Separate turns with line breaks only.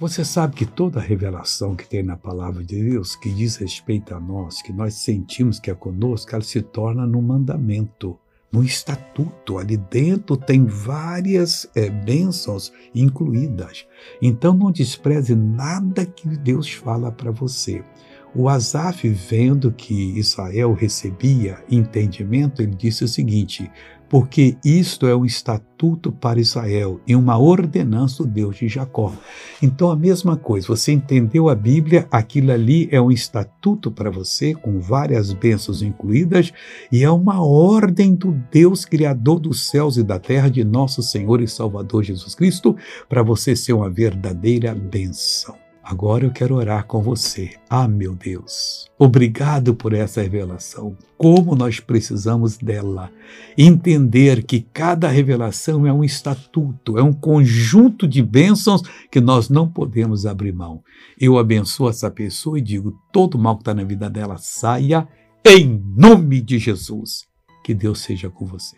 Você sabe que toda revelação que tem na palavra de Deus, que diz respeito a nós, que nós sentimos que é conosco, ela se torna num mandamento, num estatuto. Ali dentro tem várias é, bênçãos incluídas. Então não despreze nada que Deus fala para você. O Asaf, vendo que Israel recebia entendimento, ele disse o seguinte: porque isto é um estatuto para Israel e uma ordenança do Deus de Jacó. Então, a mesma coisa, você entendeu a Bíblia, aquilo ali é um estatuto para você, com várias bênçãos incluídas, e é uma ordem do Deus Criador dos céus e da terra, de nosso Senhor e Salvador Jesus Cristo, para você ser uma verdadeira bênção. Agora eu quero orar com você. Ah, meu Deus, obrigado por essa revelação. Como nós precisamos dela. Entender que cada revelação é um estatuto, é um conjunto de bênçãos que nós não podemos abrir mão. Eu abençoo essa pessoa e digo: todo mal que está na vida dela saia em nome de Jesus. Que Deus seja com você.